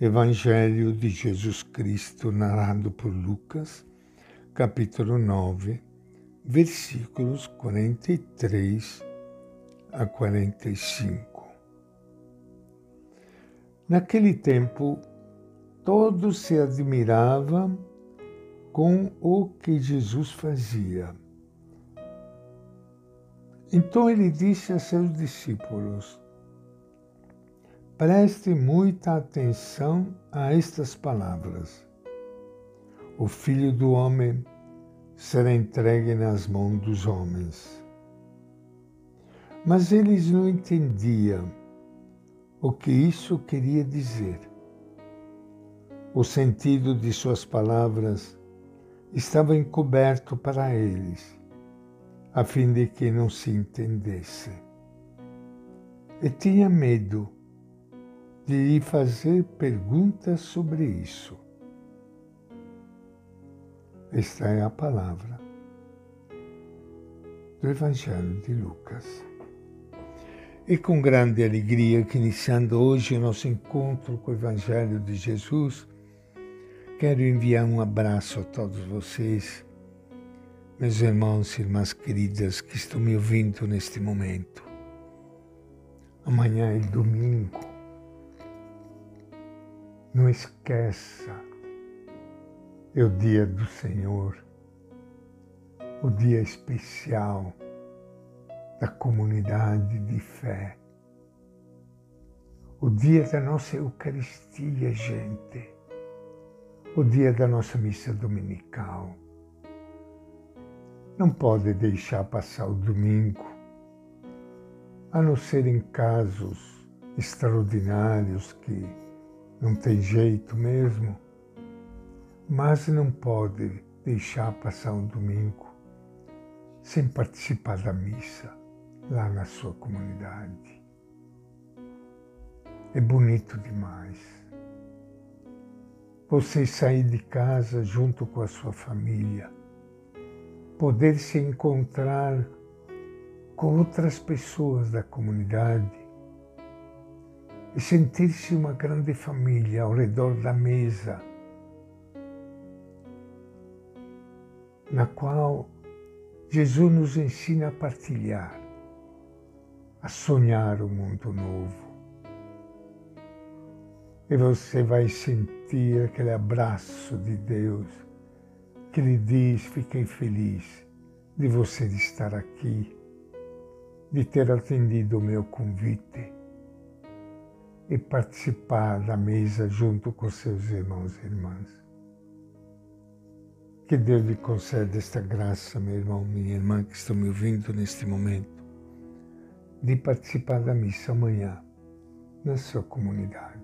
Evangelho de Jesus Cristo, narrado por Lucas, capítulo 9, versículos 43 a 45. Naquele tempo, todos se admiravam com o que Jesus fazia. Então ele disse a seus discípulos: Preste muita atenção a estas palavras. O Filho do Homem será entregue nas mãos dos homens. Mas eles não entendiam o que isso queria dizer. O sentido de suas palavras estava encoberto para eles, a fim de que não se entendesse. E tinha medo de lhe fazer perguntas sobre isso. Esta é a palavra do Evangelho de Lucas. E com grande alegria que iniciando hoje o nosso encontro com o Evangelho de Jesus, quero enviar um abraço a todos vocês, meus irmãos e irmãs queridas que estão me ouvindo neste momento. Amanhã é domingo não esqueça, é o dia do Senhor, o dia especial da comunidade de fé, o dia da nossa Eucaristia, gente, o dia da nossa missa dominical. Não pode deixar passar o domingo, a não ser em casos extraordinários que não tem jeito mesmo, mas não pode deixar passar um domingo sem participar da missa lá na sua comunidade. É bonito demais. Você sair de casa junto com a sua família, poder se encontrar com outras pessoas da comunidade e sentir-se uma grande família ao redor da mesa, na qual Jesus nos ensina a partilhar, a sonhar um mundo novo. E você vai sentir aquele abraço de Deus que lhe diz: Fiquei feliz de você estar aqui, de ter atendido o meu convite e participar da mesa junto com seus irmãos e irmãs. Que Deus lhe conceda esta graça, meu irmão, minha irmã, que estão me ouvindo neste momento, de participar da missa amanhã na sua comunidade.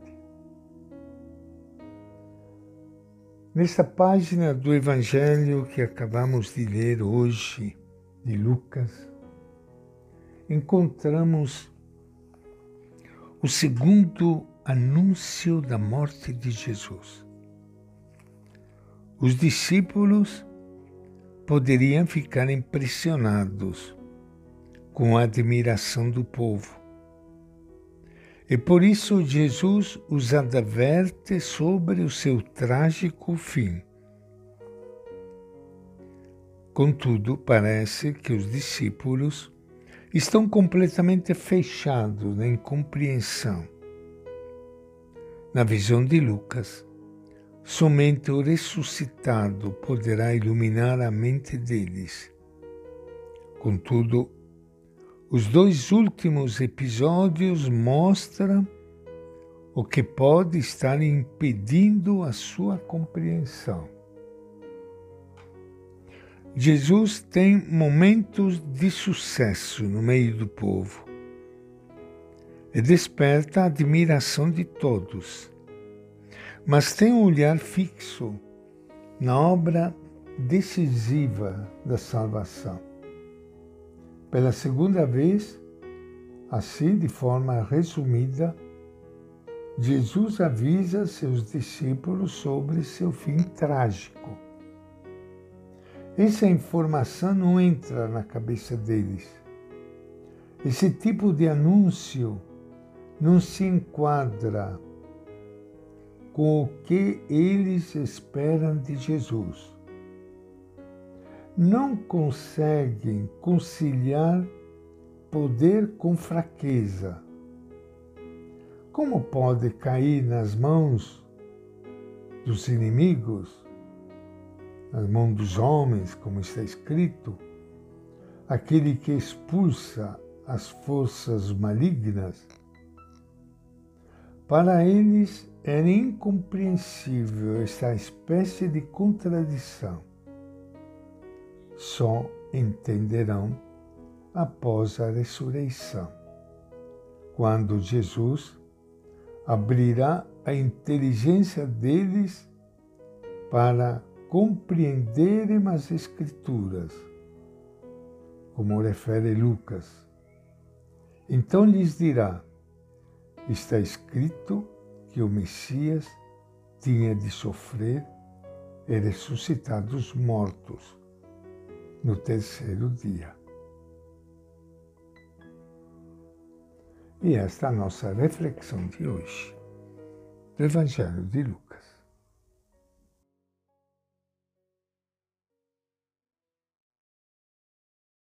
Nesta página do Evangelho que acabamos de ler hoje, de Lucas, encontramos o segundo anúncio da morte de Jesus. Os discípulos poderiam ficar impressionados com a admiração do povo. E por isso Jesus os adverte sobre o seu trágico fim. Contudo, parece que os discípulos estão completamente fechados na incompreensão. Na visão de Lucas, somente o ressuscitado poderá iluminar a mente deles. Contudo, os dois últimos episódios mostram o que pode estar impedindo a sua compreensão. Jesus tem momentos de sucesso no meio do povo e desperta a admiração de todos, mas tem um olhar fixo na obra decisiva da salvação. Pela segunda vez, assim de forma resumida, Jesus avisa seus discípulos sobre seu fim trágico essa informação não entra na cabeça deles. Esse tipo de anúncio não se enquadra com o que eles esperam de Jesus. Não conseguem conciliar poder com fraqueza. Como pode cair nas mãos dos inimigos, nas mãos dos homens, como está escrito, aquele que expulsa as forças malignas? Para eles era incompreensível esta espécie de contradição. Só entenderão após a ressurreição, quando Jesus abrirá a inteligência deles para compreenderem as Escrituras, como refere Lucas. Então lhes dirá: está escrito que o Messias tinha de sofrer e ressuscitar dos mortos no terceiro dia. E esta é a nossa reflexão de hoje do Evangelho de Lucas.